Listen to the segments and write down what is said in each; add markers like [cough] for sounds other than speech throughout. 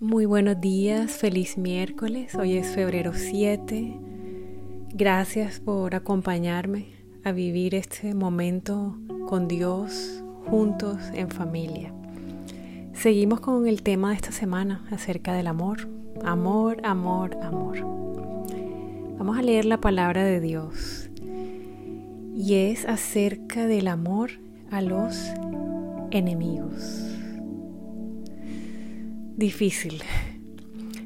Muy buenos días, feliz miércoles. Hoy es febrero 7. Gracias por acompañarme a vivir este momento con Dios juntos en familia. Seguimos con el tema de esta semana acerca del amor. Amor, amor, amor. Vamos a leer la palabra de Dios. Y es acerca del amor a los enemigos difícil.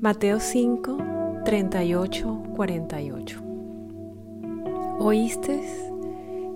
Mateo 5, 38, 48. Oíste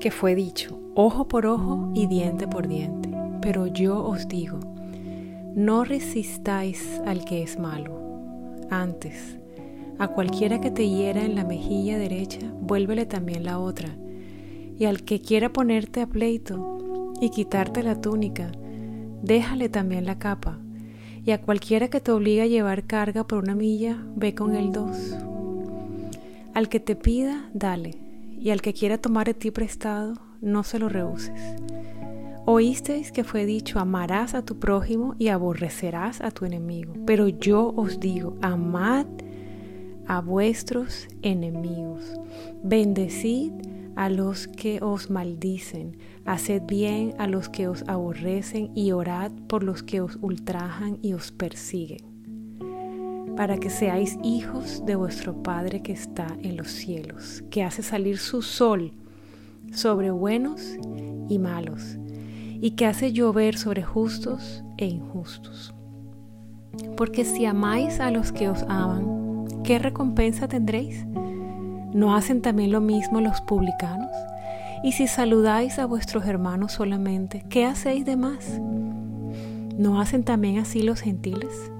que fue dicho, ojo por ojo y diente por diente, pero yo os digo, no resistáis al que es malo. Antes, a cualquiera que te hiera en la mejilla derecha, vuélvele también la otra. Y al que quiera ponerte a pleito y quitarte la túnica, déjale también la capa y a cualquiera que te obligue a llevar carga por una milla, ve con él dos. Al que te pida, dale, y al que quiera tomar de ti prestado, no se lo rehuses. Oísteis que fue dicho, amarás a tu prójimo y aborrecerás a tu enemigo. Pero yo os digo, amad a vuestros enemigos, bendecid a los que os maldicen, haced bien a los que os aborrecen y orad por los que os ultrajan y os persiguen, para que seáis hijos de vuestro Padre que está en los cielos, que hace salir su sol sobre buenos y malos, y que hace llover sobre justos e injustos. Porque si amáis a los que os aman, ¿qué recompensa tendréis? ¿No hacen también lo mismo los publicanos? Y si saludáis a vuestros hermanos solamente, ¿qué hacéis de más? ¿No hacen también así los gentiles?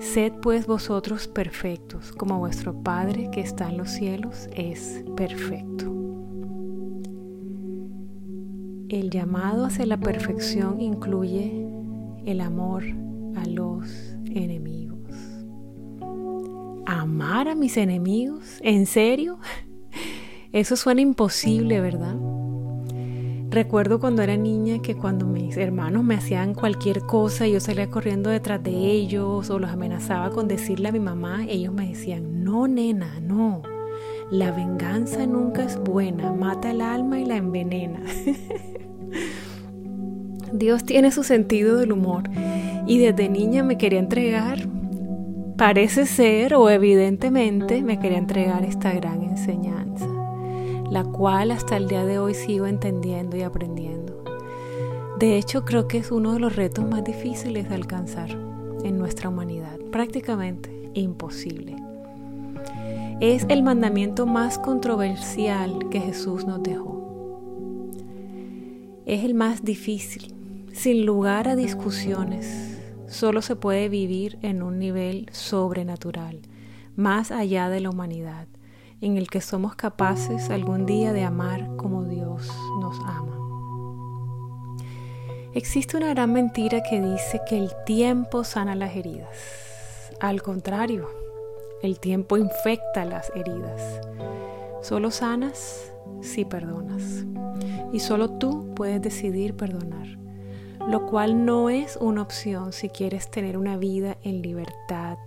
Sed pues vosotros perfectos, como vuestro Padre que está en los cielos es perfecto. El llamado hacia la perfección incluye el amor a los enemigos amar a mis enemigos? ¿En serio? [laughs] Eso suena imposible, ¿verdad? Recuerdo cuando era niña que cuando mis hermanos me hacían cualquier cosa yo salía corriendo detrás de ellos o los amenazaba con decirle a mi mamá, ellos me decían, no, nena, no. La venganza nunca es buena, mata el alma y la envenena. [laughs] Dios tiene su sentido del humor y desde niña me quería entregar Parece ser o evidentemente me quería entregar esta gran enseñanza, la cual hasta el día de hoy sigo entendiendo y aprendiendo. De hecho, creo que es uno de los retos más difíciles de alcanzar en nuestra humanidad, prácticamente imposible. Es el mandamiento más controversial que Jesús nos dejó. Es el más difícil, sin lugar a discusiones, solo se puede vivir en un nivel sobrenatural, más allá de la humanidad, en el que somos capaces algún día de amar como Dios nos ama. Existe una gran mentira que dice que el tiempo sana las heridas. Al contrario, el tiempo infecta las heridas. Solo sanas si perdonas. Y solo tú puedes decidir perdonar lo cual no es una opción si quieres tener una vida en libertad,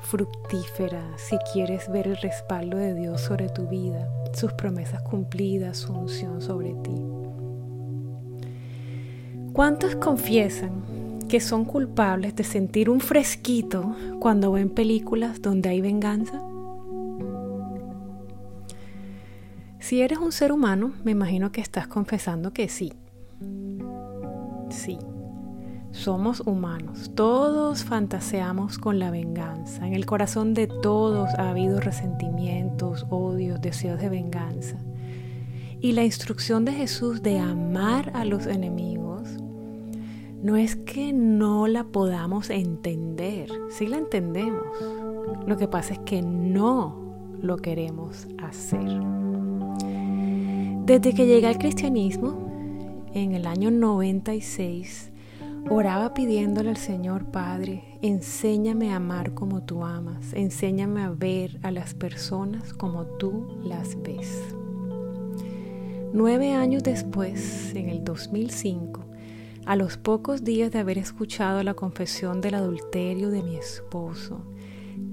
fructífera, si quieres ver el respaldo de Dios sobre tu vida, sus promesas cumplidas, su unción sobre ti. ¿Cuántos confiesan que son culpables de sentir un fresquito cuando ven películas donde hay venganza? Si eres un ser humano, me imagino que estás confesando que sí, Sí, somos humanos, todos fantaseamos con la venganza. En el corazón de todos ha habido resentimientos, odios, deseos de venganza. Y la instrucción de Jesús de amar a los enemigos no es que no la podamos entender, sí la entendemos. Lo que pasa es que no lo queremos hacer. Desde que llegué al cristianismo, en el año 96, oraba pidiéndole al Señor Padre, enséñame a amar como tú amas, enséñame a ver a las personas como tú las ves. Nueve años después, en el 2005, A los pocos días de haber escuchado la confesión del adulterio de mi esposo,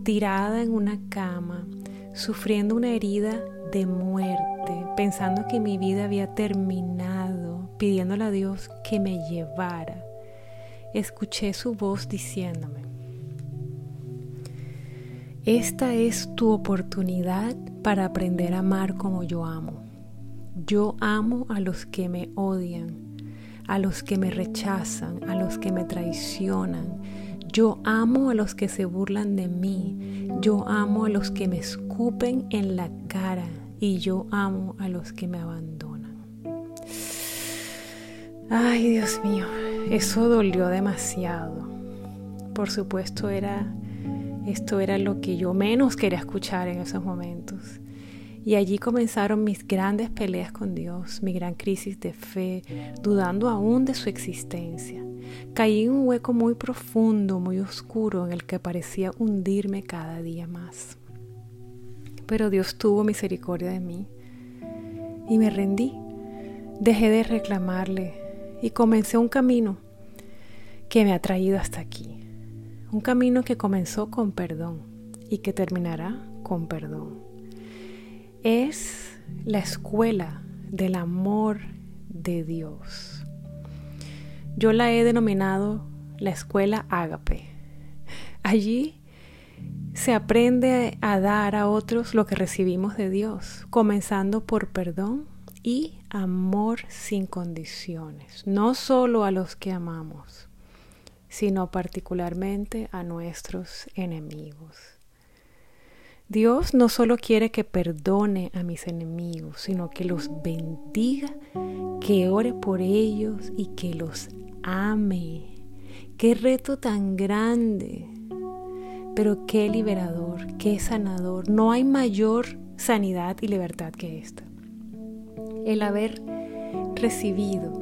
tirada en una cama, sufriendo una herida de muerte, pensando que mi vida había terminado, pidiéndole a Dios que me llevara, escuché su voz diciéndome, esta es tu oportunidad para aprender a amar como yo amo. Yo amo a los que me odian, a los que me rechazan, a los que me traicionan. Yo amo a los que se burlan de mí. Yo amo a los que me escupen en la cara. Y yo amo a los que me abandonan. Ay, Dios mío, eso dolió demasiado. Por supuesto, era esto era lo que yo menos quería escuchar en esos momentos. Y allí comenzaron mis grandes peleas con Dios, mi gran crisis de fe, dudando aún de su existencia. Caí en un hueco muy profundo, muy oscuro, en el que parecía hundirme cada día más. Pero Dios tuvo misericordia de mí y me rendí. Dejé de reclamarle y comencé un camino que me ha traído hasta aquí. Un camino que comenzó con perdón y que terminará con perdón es la escuela del amor de Dios. Yo la he denominado la escuela ágape. Allí se aprende a dar a otros lo que recibimos de Dios, comenzando por perdón y amor sin condiciones, no solo a los que amamos, sino particularmente a nuestros enemigos. Dios no solo quiere que perdone a mis enemigos, sino que los bendiga, que ore por ellos y que los ame. Qué reto tan grande, pero qué liberador, qué sanador. No hay mayor sanidad y libertad que esta. El haber recibido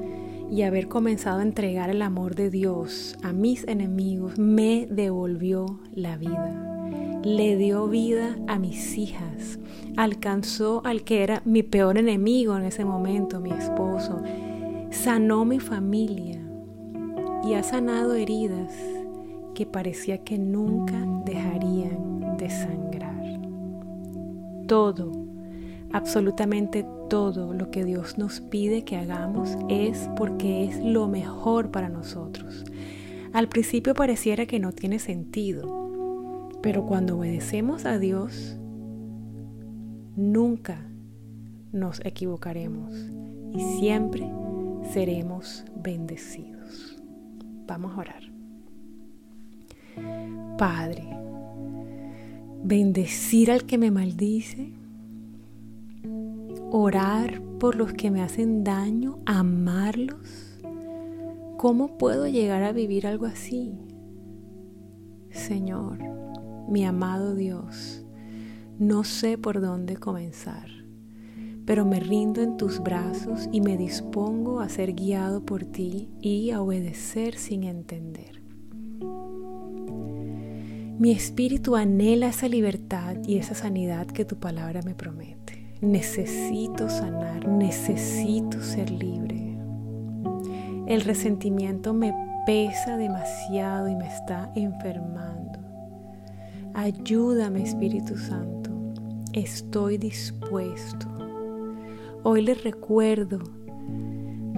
y haber comenzado a entregar el amor de Dios a mis enemigos me devolvió la vida. Le dio vida a mis hijas, alcanzó al que era mi peor enemigo en ese momento, mi esposo, sanó mi familia y ha sanado heridas que parecía que nunca dejarían de sangrar. Todo, absolutamente todo lo que Dios nos pide que hagamos es porque es lo mejor para nosotros. Al principio pareciera que no tiene sentido, pero cuando obedecemos a Dios, nunca nos equivocaremos y siempre seremos bendecidos. Vamos a orar. Padre, bendecir al que me maldice, orar por los que me hacen daño, amarlos. ¿Cómo puedo llegar a vivir algo así? Señor, mi amado Dios, no sé por dónde comenzar, pero me rindo en tus brazos y me dispongo a ser guiado por ti y a obedecer sin entender. Mi espíritu anhela esa libertad y esa sanidad que tu palabra me promete. Necesito sanar, necesito ser libre. El resentimiento me pesa demasiado y me está enfermando. Ayúdame Espíritu Santo, estoy dispuesto. Hoy le recuerdo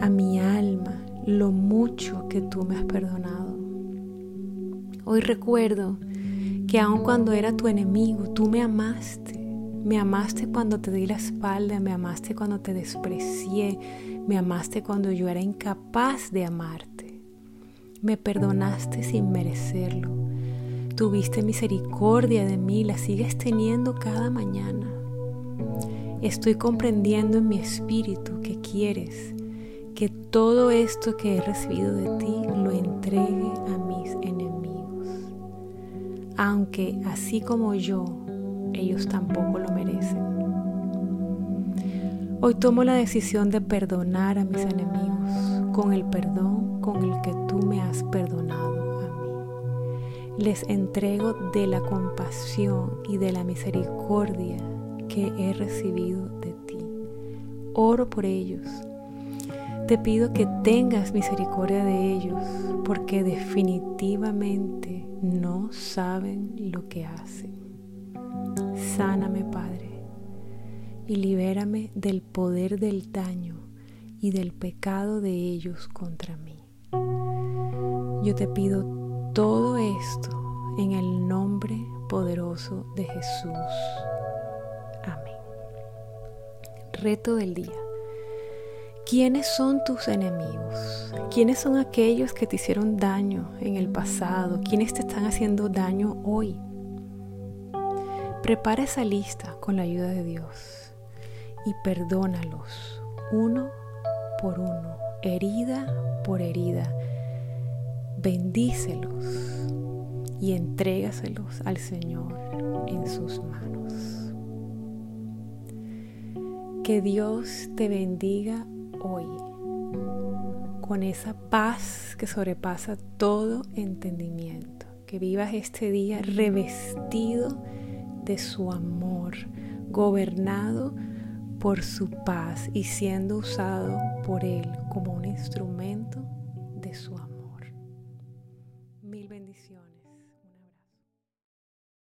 a mi alma lo mucho que tú me has perdonado. Hoy recuerdo que aun cuando era tu enemigo, tú me amaste. Me amaste cuando te di la espalda, me amaste cuando te desprecié, me amaste cuando yo era incapaz de amarte. Me perdonaste sin merecerlo Tuviste misericordia de mí, la sigues teniendo cada mañana. Estoy comprendiendo en mi espíritu que quieres que todo esto que he recibido de ti lo entregue a mis enemigos. Aunque así como yo, ellos tampoco lo merecen. Hoy tomo la decisión de perdonar a mis enemigos con el perdón con el que tú me has perdonado les entrego de la compasión y de la misericordia que he recibido de ti. Oro por ellos. Te pido que tengas misericordia de ellos, porque definitivamente no saben lo que hacen. Sáname, Padre, y libérame del poder del daño y del pecado de ellos contra mí. Yo te pido todo esto en el nombre poderoso de Jesús. Amén. Reto del día. ¿Quiénes son tus enemigos? ¿Quiénes son aquellos que te hicieron daño en el pasado? ¿Quiénes te están haciendo daño hoy? Prepara esa lista con la ayuda de Dios y perdónalos uno por uno, herida por herida. Bendícelos y entrégaselos al Señor en sus manos. Que Dios te bendiga hoy con esa paz que sobrepasa todo entendimiento. Que vivas este día revestido de su amor, gobernado por su paz y siendo usado por Él como un instrumento de su amor.